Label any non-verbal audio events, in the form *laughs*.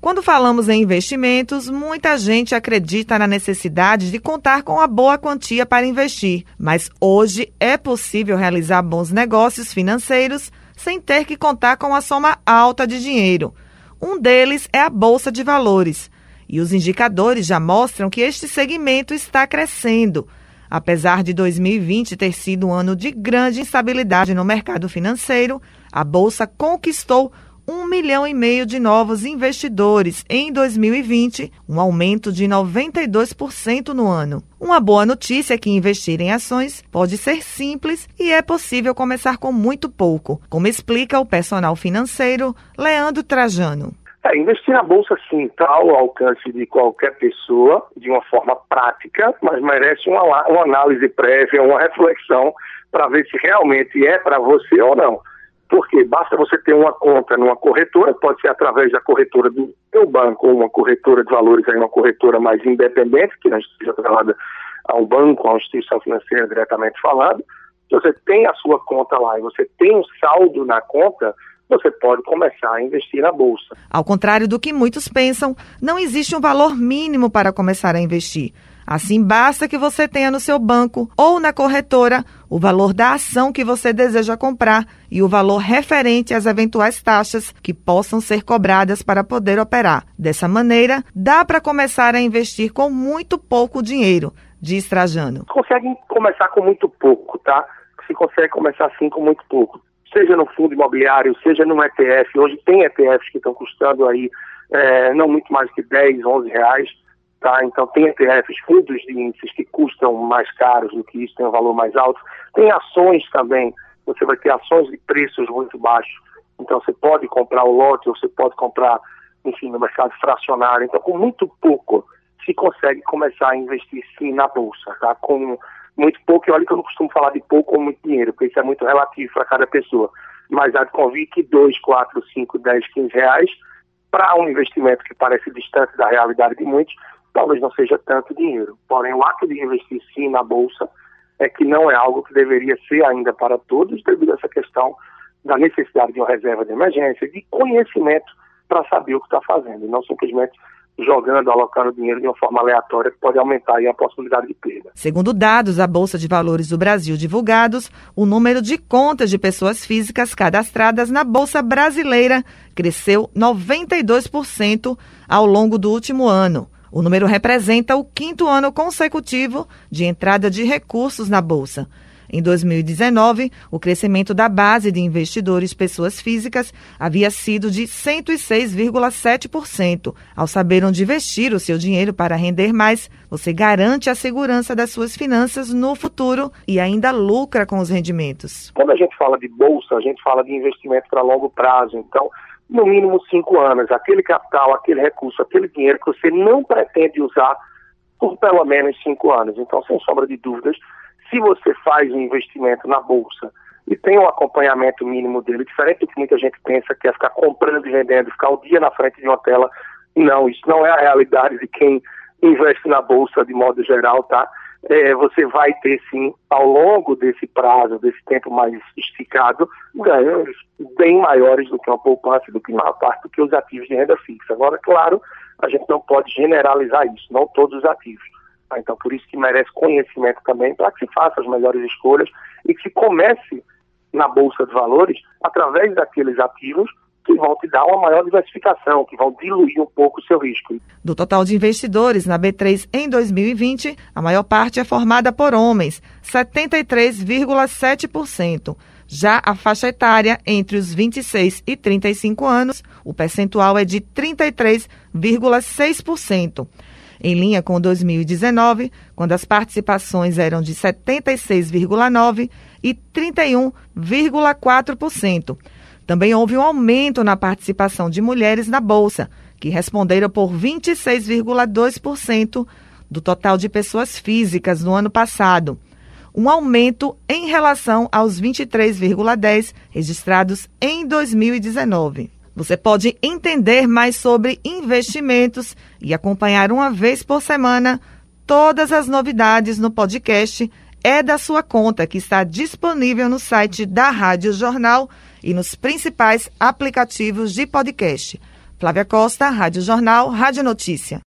Quando falamos em investimentos, muita gente acredita na necessidade de contar com uma boa quantia para investir, mas hoje é possível realizar bons negócios financeiros sem ter que contar com uma soma alta de dinheiro. Um deles é a Bolsa de Valores, e os indicadores já mostram que este segmento está crescendo. Apesar de 2020 ter sido um ano de grande instabilidade no mercado financeiro, a Bolsa conquistou um milhão e meio de novos investidores em 2020, um aumento de 92% no ano. Uma boa notícia é que investir em ações pode ser simples e é possível começar com muito pouco, como explica o personal financeiro Leandro Trajano. É, investir na bolsa sim está ao alcance de qualquer pessoa, de uma forma prática, mas merece uma, uma análise prévia, uma *laughs* reflexão para ver se realmente é para você ou não. Porque basta você ter uma conta numa corretora, pode ser através da corretora do seu banco ou uma corretora de valores, aí uma corretora mais independente, que não esteja atrelada a um banco, a instituição financeira diretamente falado. Se você tem a sua conta lá e você tem um saldo na conta, você pode começar a investir na bolsa. Ao contrário do que muitos pensam, não existe um valor mínimo para começar a investir. Assim, basta que você tenha no seu banco ou na corretora o valor da ação que você deseja comprar e o valor referente às eventuais taxas que possam ser cobradas para poder operar. Dessa maneira, dá para começar a investir com muito pouco dinheiro, diz Trajano. Consegue começar com muito pouco, tá? Se consegue começar assim com muito pouco. Seja no fundo imobiliário, seja no ETF. Hoje tem ETFs que estão custando aí é, não muito mais que 10, 11 reais Tá? Então, tem ETFs, fundos de índices que custam mais caros do que isso, tem um valor mais alto. Tem ações também, você vai ter ações de preços muito baixos. Então, você pode comprar o lote, ou você pode comprar, enfim, no mercado fracionário. Então, com muito pouco, se consegue começar a investir sim na bolsa, tá? Com muito pouco, e olha que eu não costumo falar de pouco ou muito dinheiro, porque isso é muito relativo para cada pessoa. Mas há de convir que 2, 4, 5, 10, 15 reais, para um investimento que parece distante da realidade de muitos, talvez não seja tanto dinheiro. Porém, o ato de investir sim na Bolsa é que não é algo que deveria ser ainda para todos, devido a essa questão da necessidade de uma reserva de emergência, de conhecimento para saber o que está fazendo, e não simplesmente jogando, alocando dinheiro de uma forma aleatória que pode aumentar a possibilidade de perda. Segundo dados da Bolsa de Valores do Brasil divulgados, o número de contas de pessoas físicas cadastradas na Bolsa Brasileira cresceu 92% ao longo do último ano. O número representa o quinto ano consecutivo de entrada de recursos na Bolsa. Em 2019, o crescimento da base de investidores pessoas físicas havia sido de 106,7%. Ao saber onde investir o seu dinheiro para render mais, você garante a segurança das suas finanças no futuro e ainda lucra com os rendimentos. Quando a gente fala de bolsa, a gente fala de investimento para longo prazo. Então, no mínimo cinco anos, aquele capital, aquele recurso, aquele dinheiro que você não pretende usar por pelo menos cinco anos. Então, sem sombra de dúvidas, se você faz um investimento na bolsa e tem um acompanhamento mínimo dele, diferente do que muita gente pensa, que é ficar comprando e vendendo, ficar o dia na frente de uma tela, não, isso não é a realidade de quem investe na bolsa de modo geral, tá? É, você vai ter sim, ao longo desse prazo, desse tempo mais esticado, ganhos bem maiores do que uma poupança, do que maior parte do que os ativos de renda fixa. Agora, claro, a gente não pode generalizar isso, não todos os ativos. Tá? Então, por isso que merece conhecimento também para que se faça as melhores escolhas e que se comece na Bolsa de Valores através daqueles ativos que vão te dar uma maior diversificação, que vão diluir um pouco o seu risco. Do total de investidores na B3 em 2020, a maior parte é formada por homens, 73,7%. Já a faixa etária entre os 26 e 35 anos, o percentual é de 33,6%. Em linha com 2019, quando as participações eram de 76,9% e 31,4%. Também houve um aumento na participação de mulheres na Bolsa, que responderam por 26,2% do total de pessoas físicas no ano passado. Um aumento em relação aos 23,10% registrados em 2019. Você pode entender mais sobre investimentos e acompanhar uma vez por semana todas as novidades no podcast É da Sua Conta, que está disponível no site da Rádio Jornal e nos principais aplicativos de podcast. Flávia Costa, Rádio Jornal, Rádio Notícia.